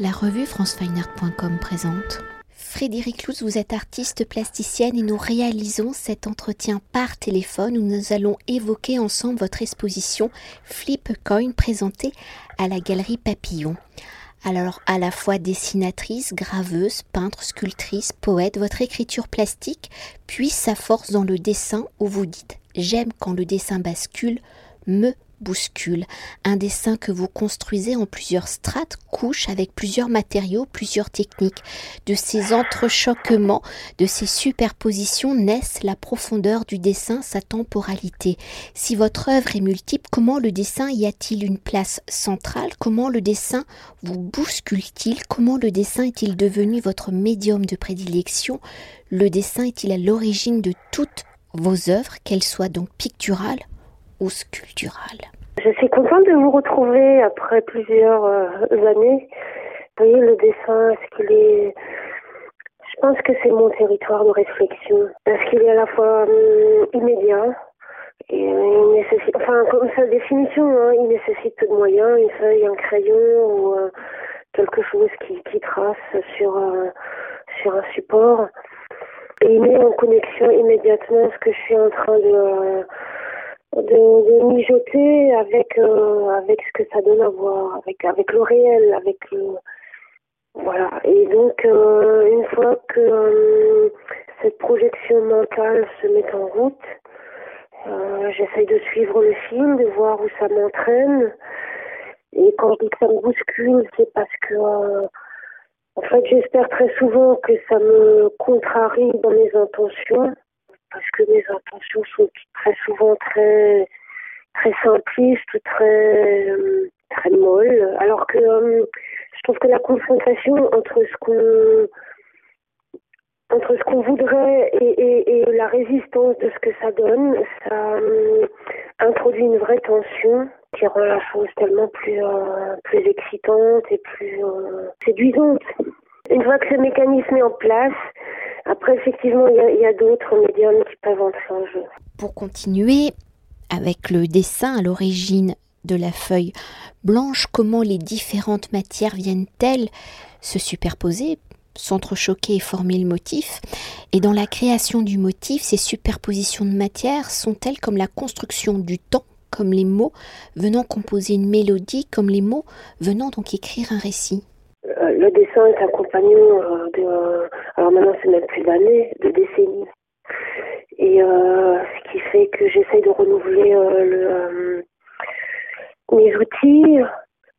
La revue francefineart.com présente. Frédéric Louz, vous êtes artiste plasticienne et nous réalisons cet entretien par téléphone où nous allons évoquer ensemble votre exposition Flip Coin présentée à la galerie Papillon. Alors, à la fois dessinatrice, graveuse, peintre, sculptrice, poète, votre écriture plastique puise sa force dans le dessin où vous dites J'aime quand le dessin bascule, me bouscule, un dessin que vous construisez en plusieurs strates, couches, avec plusieurs matériaux, plusieurs techniques. De ces entrechoquements, de ces superpositions naissent la profondeur du dessin, sa temporalité. Si votre œuvre est multiple, comment le dessin y a-t-il une place centrale? Comment le dessin vous bouscule-t-il? Comment le dessin est-il devenu votre médium de prédilection? Le dessin est-il à l'origine de toutes vos œuvres, qu'elles soient donc picturales ou sculpturales Je suis contente de vous retrouver après plusieurs euh, années. Vous voyez, le dessin, est-ce qu'il est... Je pense que c'est mon territoire de réflexion, parce qu'il est à la fois hum, immédiat, et euh, il enfin, comme sa définition, hein, il nécessite peu de moyens, une feuille, un crayon ou euh, quelque chose qui, trace sur, sur un support. Et il met en connexion immédiatement ce que je suis en train de de, de mijoter avec euh, avec ce que ça donne à voir, avec avec le réel, avec le voilà. Et donc euh, une fois que euh, cette projection mentale se met en route, j'essaye de suivre le film, de voir où ça m'entraîne. Et quand je dis que ça me bouscule, c'est parce que en fait j'espère très souvent que ça me contrarie dans mes intentions que mes intentions sont très souvent très très simplistes, très très molles, alors que euh, je trouve que la confrontation entre ce qu'on entre ce qu'on voudrait et, la résistance de ce que ça donne, ça euh, introduit une vraie tension qui rend la chose tellement plus euh, plus excitante et plus séduisante. Une fois que ce mécanisme est en place, après, effectivement, il y a, d'autres médiums qui peuvent entrer en jeu. Pour continuer avec le dessin à l'origine de la feuille blanche, comment les différentes matières viennent-elles se superposer s'entrechoquer et former le motif? Et dans la création du motif, ces superpositions de matières sont-elles comme la construction du temps, comme les mots venant composer une mélodie, comme les mots venant donc écrire un récit? Le dessin est un compagnon euh, de, alors maintenant c'est même plus d'années, de décennies. Et euh, ce qui fait que j'essaye de renouveler le, mes outils,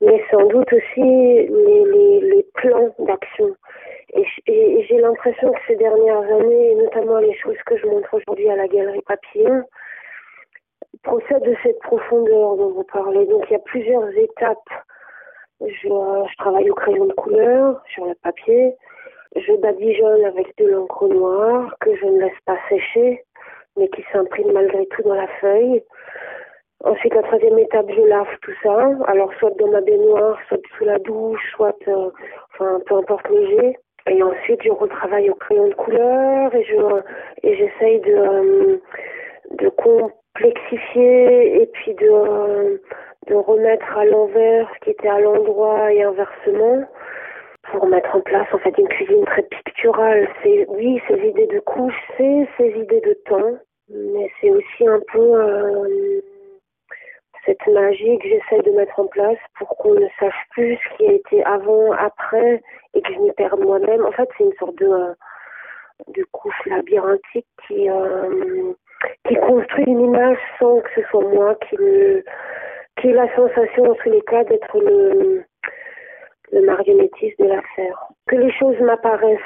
mais sans doute aussi les, plans d'action. Et, et, j'ai l'impression que ces dernières années, notamment les choses que je montre aujourd'hui à la galerie Papillon, procèdent de cette profondeur dont vous parlez. Donc il y a plusieurs étapes je, travaille au crayon de couleur sur le papier. Je badigeonne avec de l'encre noire que je ne laisse pas sécher, mais qui s'imprime malgré tout dans la feuille. Ensuite, la troisième étape, je lave tout ça. Alors, soit dans ma baignoire, soit sous la douche, soit, euh, enfin, peu importe le jet. Et ensuite, je retravaille au crayon de couleur et je et j'essaye de euh, de complexifier et puis de euh, de remettre à l'envers ce qui était à l'endroit et inversement pour mettre en place en fait une cuisine très picturale. C'est oui, ces idées de couches, c'est ces idées de temps, mais c'est aussi un peu euh, cette magie que j'essaie de mettre en place pour qu'on ne sache plus ce qui a été avant, après et que je m'y perde moi-même. En fait, c'est une sorte de euh, de couche labyrinthique qui euh, qui construit une image sans que ce soit moi qui le qui la sensation, en tous les cas, d'être le, le marionnettiste de l'affaire. Que les choses m'apparaissent,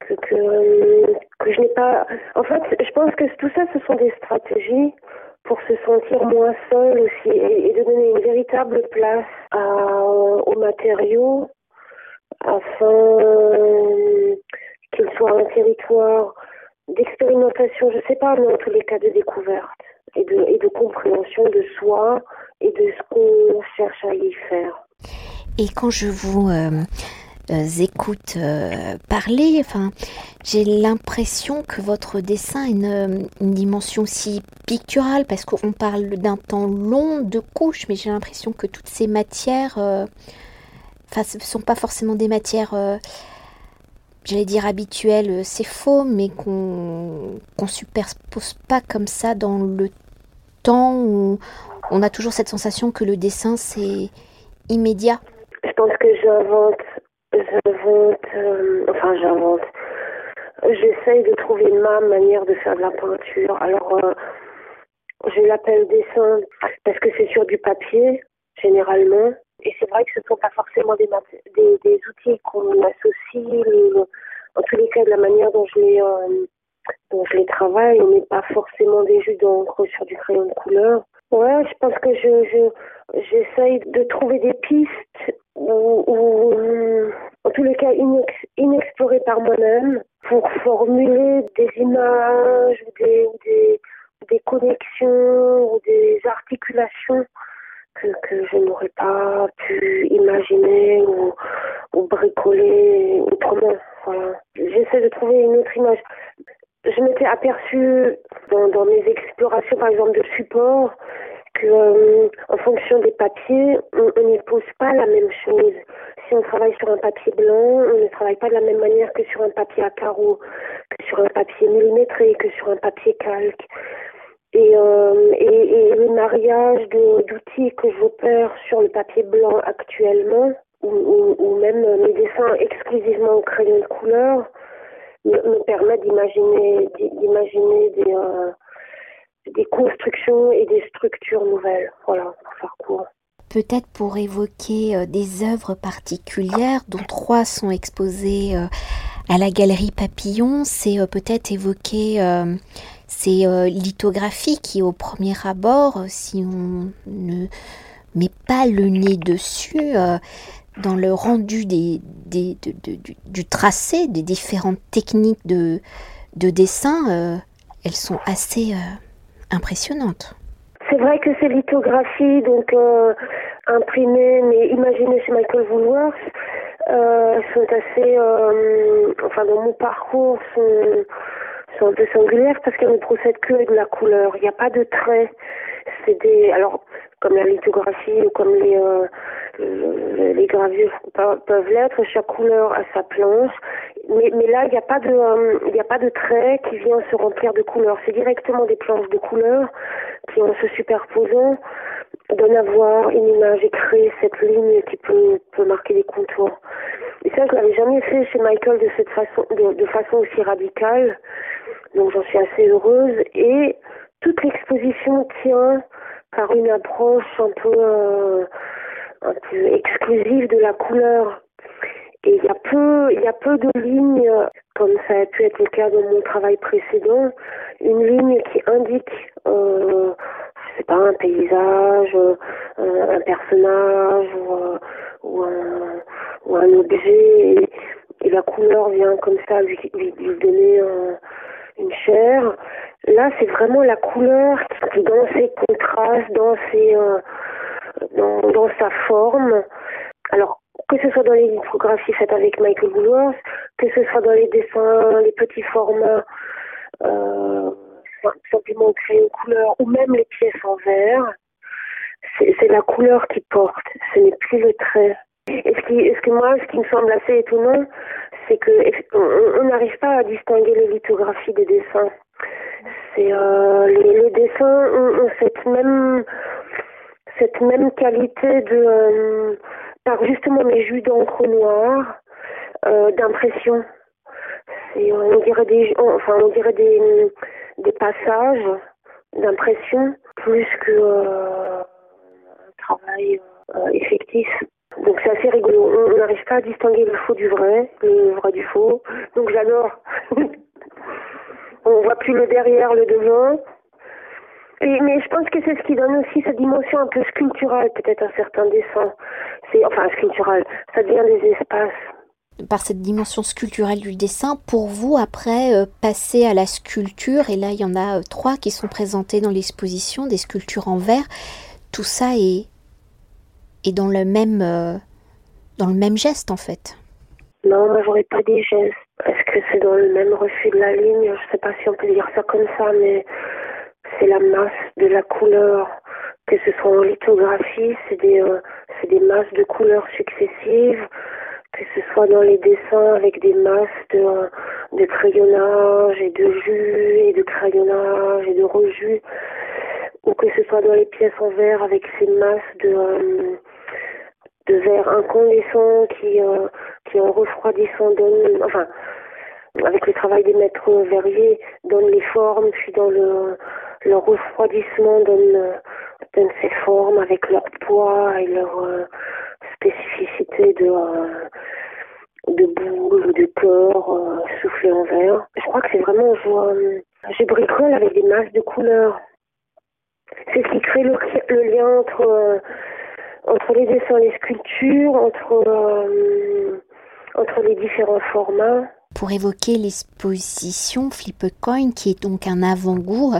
que, que, je n'ai pas... En fait, je pense que tout ça, ce sont des stratégies pour se sentir moins seul aussi et, de donner une véritable place aux matériaux afin qu'ils soient un territoire d'expérimentation, je sais pas, mais en tous les cas de découverte et de, et de compréhension de soi et de ce qu'on cherche à y faire. Et quand je vous euh, euh, écoute euh, parler, enfin, j'ai l'impression que votre dessin a une, dimension si picturale, parce qu'on parle d'un temps long de couches, mais j'ai l'impression que toutes ces matières enfin, ce ne sont pas forcément des matières, j'allais dire habituelles, c'est faux, mais qu'on ne superpose pas comme ça dans le temps où on a toujours cette sensation que le dessin c'est immédiat. Je pense que j'invente, j'invente, enfin j'invente. J'essaye de trouver ma manière de faire de la peinture. Alors, je l'appelle dessin parce que c'est sur du papier, généralement. Et c'est vrai que ce ne sont pas forcément des, outils qu'on associe. en tous les cas, de la manière dont je les, euh, dont je les travaille, on n'est pas forcément des jus d'encre sur du crayon de couleur. Ouais, je pense que je, je j'essaye de trouver des pistes ou, en tous les cas inexplorées par moi-même pour formuler des images des, des des connexions ou des articulations que, que je n'aurais pas pu imaginer ou, ou bricoler autrement. Voilà. J'essaie de trouver une autre image. Je aperçue dans, mes explorations, par exemple, de support, que euh, en fonction des papiers, on n'y pose pas la même chose. Si on travaille sur un papier blanc, on ne travaille pas de la même manière que sur un papier à carreaux, que sur un papier millimétré, que sur un papier calque. Et, euh, et, le mariage d'outils que j'opère sur le papier blanc actuellement, ou, ou, même mes dessins exclusivement au crayon de couleur, me, me permettent d'imaginer d'imaginer des, euh, des constructions et des structures nouvelles. Voilà, pour faire court. Peut-être pour évoquer euh, des œuvres particulières, dont trois sont exposées euh, à la galerie Papillon, c'est peut-être évoquer ces lithographies qui, au premier abord, si on ne met pas le nez dessus, dans le rendu du, tracé des différentes techniques de, de dessin, elles sont assez impressionnantes. C'est vrai que ces lithographies, donc imprimées, mais imaginées chez Michael Woolworth, sont assez, enfin dans mon parcours, sont sont un peu singulières parce qu'elles ne procèdent que de la couleur. Il n'y a pas de traits. C'est des, alors, comme la lithographie ou comme les, euh, les gravures peuvent l'être, chaque couleur a sa planche. Mais, mais là, il n'y a pas de, euh, il a pas de traits qui vient se remplir de couleurs. C'est directement des planches de couleurs qui, en se superposant, donnent à voir une image et créent cette ligne qui peut, peut marquer des contours. Et ça, je l'avais jamais fait chez Michael de cette façon, de façon aussi radicale. Donc j'en suis assez heureuse et toute l'exposition tient par une approche un peu, euh, un peu exclusive de la couleur. Et il y a peu, il y a peu de lignes, comme ça a pu être le cas dans mon travail précédent, une ligne qui indique, euh, je sais pas, un paysage, euh, un personnage ou, euh, ou, un, ou un objet, et, la couleur vient comme ça lui, lui, lui donner un une chair. Là, c'est vraiment la couleur dans ses contrastes, dans ses, euh, dans, sa forme. Alors, que ce soit dans les photographies faites avec Michael Woolworth, que ce soit dans les dessins, les petits formats, euh, simplement créer une couleur, ou même les pièces en verre, c'est la couleur qui porte, ce n'est plus le trait. Et ce qui, ce que moi, ce qui me semble assez étonnant, c'est que on n'arrive pas à distinguer les lithographies des dessins. C'est euh, les, dessins ont, cette même cette même qualité de euh, par justement les jus d'encre noire euh, d'impression. on dirait des enfin on dirait des des passages d'impression plus que un travail effectif. Donc c'est assez rigolo. On n'arrive pas à distinguer le faux du vrai, le vrai du faux. Donc j'adore. on voit plus le derrière, le devant. Et, mais je pense que c'est ce qui donne aussi cette dimension un peu sculpturale, peut-être un certain dessin. C'est enfin sculptural. Ça devient des espaces. Par cette dimension sculpturelle du dessin, pour vous, après, euh, passer à la sculpture, et là il y en a euh, trois qui sont présentées dans l'exposition, des sculptures en verre, tout ça est et dans le même, euh, dans le même geste en fait. Non, moi j'aurais pas des gestes. Est-ce que c'est dans le même refus de la ligne? Je sais pas si on peut dire ça comme ça, mais c'est la masse de la couleur que ce soit en lithographie, c'est des, euh, des masses de couleurs successives, que ce soit dans les dessins avec des masses de, de crayonnage et de jus et de crayonnage et de rejus, ou que ce soit dans les pièces en verre avec ces masses de, euh, de verre incandescent qui, euh, qui en refroidissant donnent, enfin, avec le travail des maîtres verriers, donnent les formes, puis dans le, le refroidissement donne, donne ces formes avec leur poids et leur euh, spécificité de, euh, de boule ou de corps euh, soufflé en verre. Je crois que c'est vraiment, je, je bricole avec des masses de couleurs. C'est ce qui crée le, le lien entre, entre les dessins les sculptures, entre, entre les différents formats. Pour évoquer l'exposition Flip Coin, qui est donc un avant-goût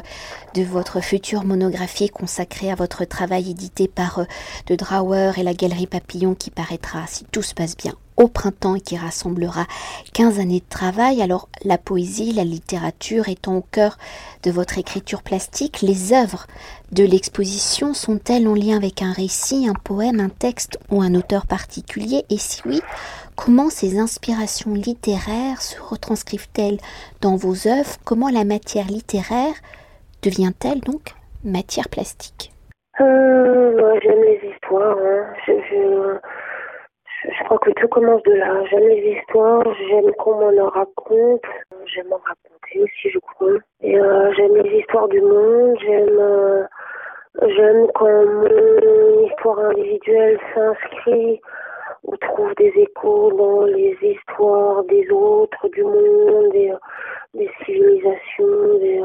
de votre future monographie consacrée à votre travail édité par euh, De Drawer et la Galerie Papillon qui paraîtra, si tout se passe bien, au printemps qui rassemblera 15 années de travail. Alors la poésie, la littérature étant au cœur de votre écriture plastique, les œuvres de l'exposition sont-elles en lien avec un récit, un poème, un texte ou un auteur particulier? Et si oui, comment ces inspirations littéraires se retranscrivent-elles dans vos œuvres? Comment la matière littéraire devient-elle donc matière plastique? Euh, J'aime les histoires. Hein. Crois que tout commence de là. J'aime les histoires, j'aime qu'on m'en raconte, j'aime en raconter aussi, je crois. Et euh, j'aime les histoires du monde, j'aime euh, j'aime quand mon histoire individuelle s'inscrit ou trouve des échos dans les histoires des autres, du monde, des, euh, des civilisations. Des,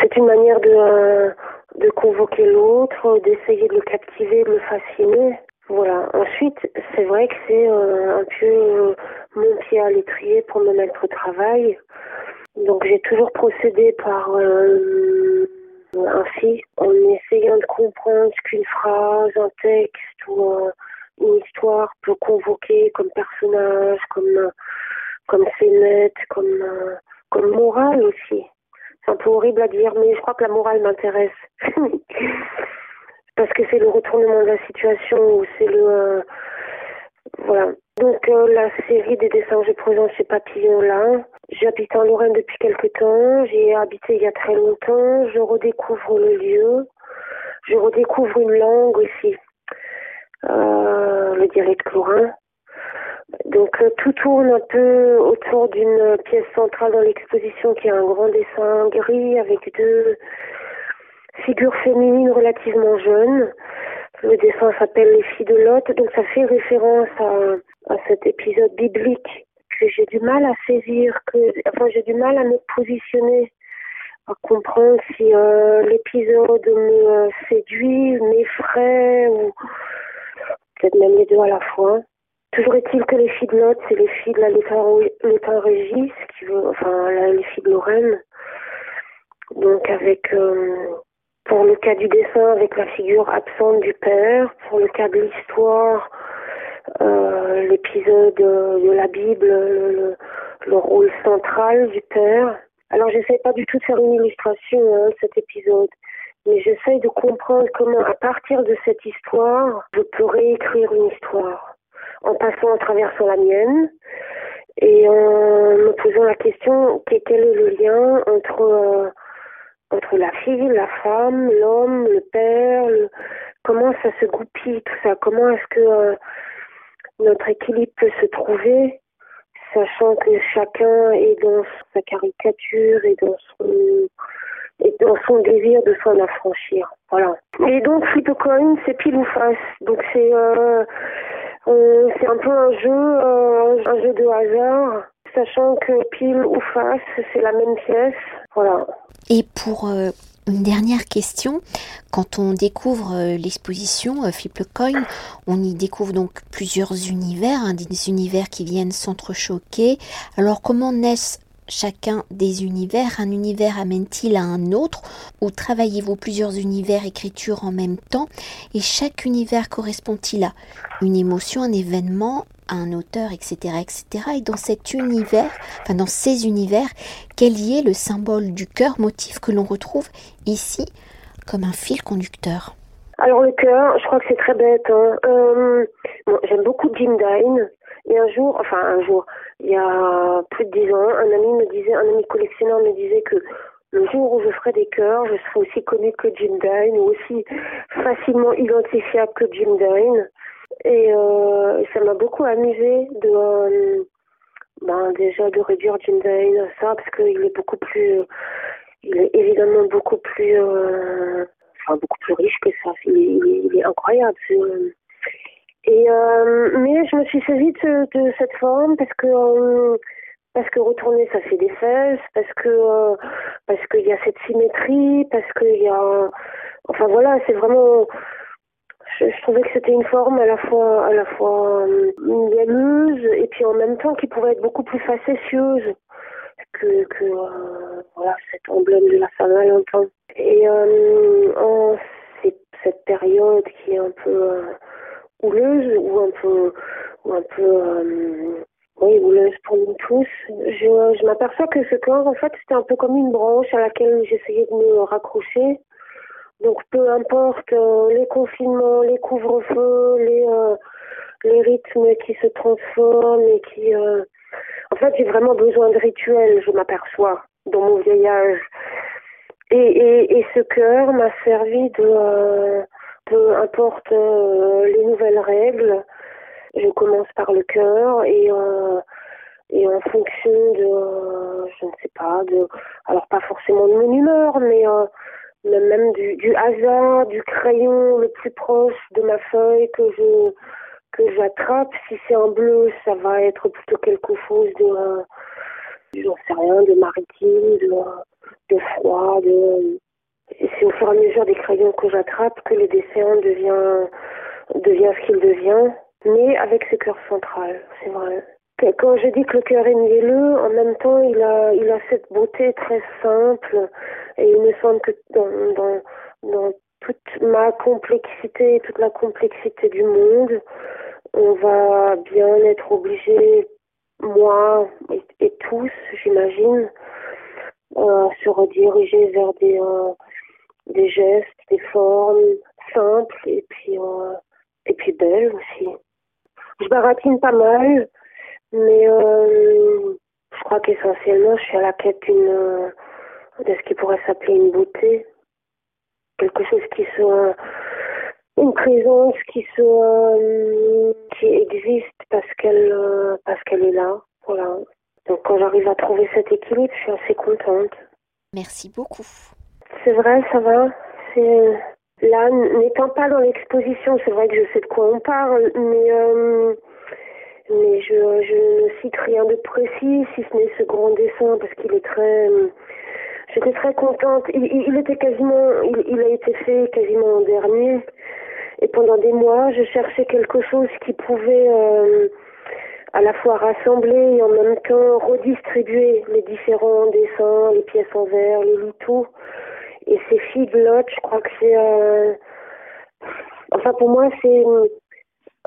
c'est une manière de, de convoquer l'autre, d'essayer de le captiver, de le fasciner. Voilà. Ensuite, c'est vrai que c'est euh, un peu euh, mon pied à l'étrier pour me mettre au travail. Donc j'ai toujours procédé par euh, ainsi, en essayant de comprendre ce qu'une phrase, un texte ou une histoire peut convoquer comme personnage, comme comme scénette, comme comme morale aussi. C'est un peu horrible à dire, mais je crois que la morale m'intéresse. Parce que c'est le retournement de la situation ou c'est le euh, voilà. Donc euh, la série des dessins que je présente chez Papillon là, j'habite en Lorraine depuis quelque temps, j'ai habité il y a très longtemps, je redécouvre le lieu, je redécouvre une langue aussi, euh, le dialecte lorrain. Donc tout tourne un peu autour d'une pièce centrale dans l'exposition qui est un grand dessin gris avec deux figure féminine relativement jeune. Le dessin s'appelle Les filles de Lot, donc ça fait référence à, cet épisode biblique que j'ai du mal à saisir, que enfin j'ai du mal à me positionner, à comprendre si euh, l'épisode me euh, séduit, m'effraie ou peut-être même les deux à la fois. Toujours est-il que les filles de Lot, c'est les filles de la Létin Régis, enfin les filles de Lorraine. Donc avec euh, pour le cas du dessin, avec la figure absente du père. Pour le cas de l'histoire, euh, l'épisode de la Bible, le, le, rôle central du père. Alors, j'essaie pas du tout de faire une illustration hein, de cet épisode, mais j'essaie de comprendre comment, à partir de cette histoire, je peux réécrire une histoire en passant à travers la mienne et en me posant la question quel est le lien entre euh, entre la fille, la femme, l'homme, le père, comment ça se goupille tout ça, comment est-ce que euh, notre équilibre peut se trouver, sachant que chacun est dans sa caricature et dans son et dans son désir de s'en affranchir. Voilà. Et donc Flipcoin, c'est pile ou face. Donc c'est euh, euh, c'est un peu un jeu, un jeu de hasard, sachant que pile ou face, c'est la même pièce. Voilà. Et pour euh, une dernière question, quand on découvre euh, l'exposition euh, Flip le Coin, on y découvre donc plusieurs univers, hein, des univers qui viennent s'entrechoquer. Alors comment naissent chacun des univers Un univers amène-t-il à un autre Ou travaillez-vous plusieurs univers écriture en même temps Et chaque univers correspond-il à une émotion, un événement, un auteur, etc., etc. Et dans cet univers, enfin dans ces univers, quel y est le symbole du cœur, motif que l'on retrouve ici comme un fil conducteur? Alors le cœur, je crois que c'est très bête. Hein. Euh, J'aime beaucoup Jim Dine. Et un jour, enfin un jour, il y a plus de dix ans, un ami me disait, un ami collectionneur me disait que le jour où je ferai des cœurs, je serai aussi connue que Jim Dine ou aussi facilement identifiable que Jim Dine. Et euh, ça m'a beaucoup amusé de euh, ben, déjà de réduire Jim Dine à ça parce qu'il est beaucoup plus il est évidemment beaucoup plus euh, enfin beaucoup plus riche que ça. Il est, il incroyable. Euh, et euh, mais je me suis saisie de, de cette forme parce que euh, parce que retourner ça fait des fesses, parce que euh, parce qu'il y a cette symétrie, parce qu'il y a enfin voilà, c'est vraiment je, je, trouvais que c'était une forme à la fois à la fois mielleuse et puis en même temps qui pouvait être beaucoup plus facétieuse que, que euh, voilà cet emblème de la longtemps. Et euh, en cette période qui est un peu euh, houleuse ou un peu ou un peu euh, oui, houleuse pour nous tous. Je, je m'aperçois que ce corps, en fait, c'était un peu comme une branche à laquelle j'essayais de me raccrocher. Donc, peu importe euh, les confinements, les couvre-feux, les, euh, les rythmes qui se transforment et qui... Euh... En fait, j'ai vraiment besoin de rituels, je m'aperçois, dans mon vieillage. Et, et, et ce cœur m'a servi de... Euh, importe euh, les nouvelles règles, je commence par le cœur et euh, en fonction de je ne sais pas de alors pas forcément de mon humeur mais euh, même du, hasard du crayon le plus proche de ma feuille que je que j'attrape. Si c'est en bleu ça va être plutôt quelque chose de euh, j'en sais rien de maritime de de froid de c'est au fur et à mesure des crayons que j'attrape que le dessin devient devient ce qu'il devient mais avec ce cœur central, c'est vrai. Quand je dis que le cœur est mielleux, en même temps, il a, il a cette beauté très simple, et il me semble que dans, dans, dans toute ma complexité, toute la complexité du monde, on va bien être obligé, moi et, tous, j'imagine, euh, se rediriger vers des, euh, des gestes, des formes simples et puis, euh, et puis belles aussi. Je baratine pas mal, mais euh, je crois qu'essentiellement, je suis à la quête d'une euh, de ce qui pourrait s'appeler une beauté, quelque chose qui soit une présence qui soit qui existe parce qu'elle parce qu'elle est là, voilà. Donc quand j'arrive à trouver cet équilibre, je suis assez contente. Merci beaucoup. C'est vrai, ça va. C'est Là, n'étant pas dans l'exposition, c'est vrai que je sais de quoi on parle, mais, euh, mais je, je, ne cite rien de précis, si ce n'est ce grand dessin, parce qu'il est très... J'étais très contente. Il, il était quasiment... Il, il, a été fait quasiment en dernier. Et pendant des mois, je cherchais quelque chose qui pouvait euh, à la fois rassembler et en même temps redistribuer les différents dessins, les pièces en verre, les litous. Et ces figlottes, je crois que c'est... Euh... Enfin, pour moi, c'est...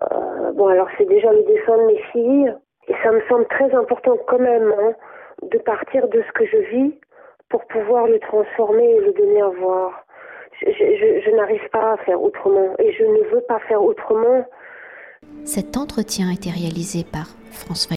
Euh, bon, alors c'est déjà le dessin de mes filles. Et ça me semble très important quand même hein, de partir de ce que je vis pour pouvoir le transformer et le donner à voir. Je, je, je n'arrive pas à faire autrement et je ne veux pas faire autrement. Cet entretien a été réalisé par François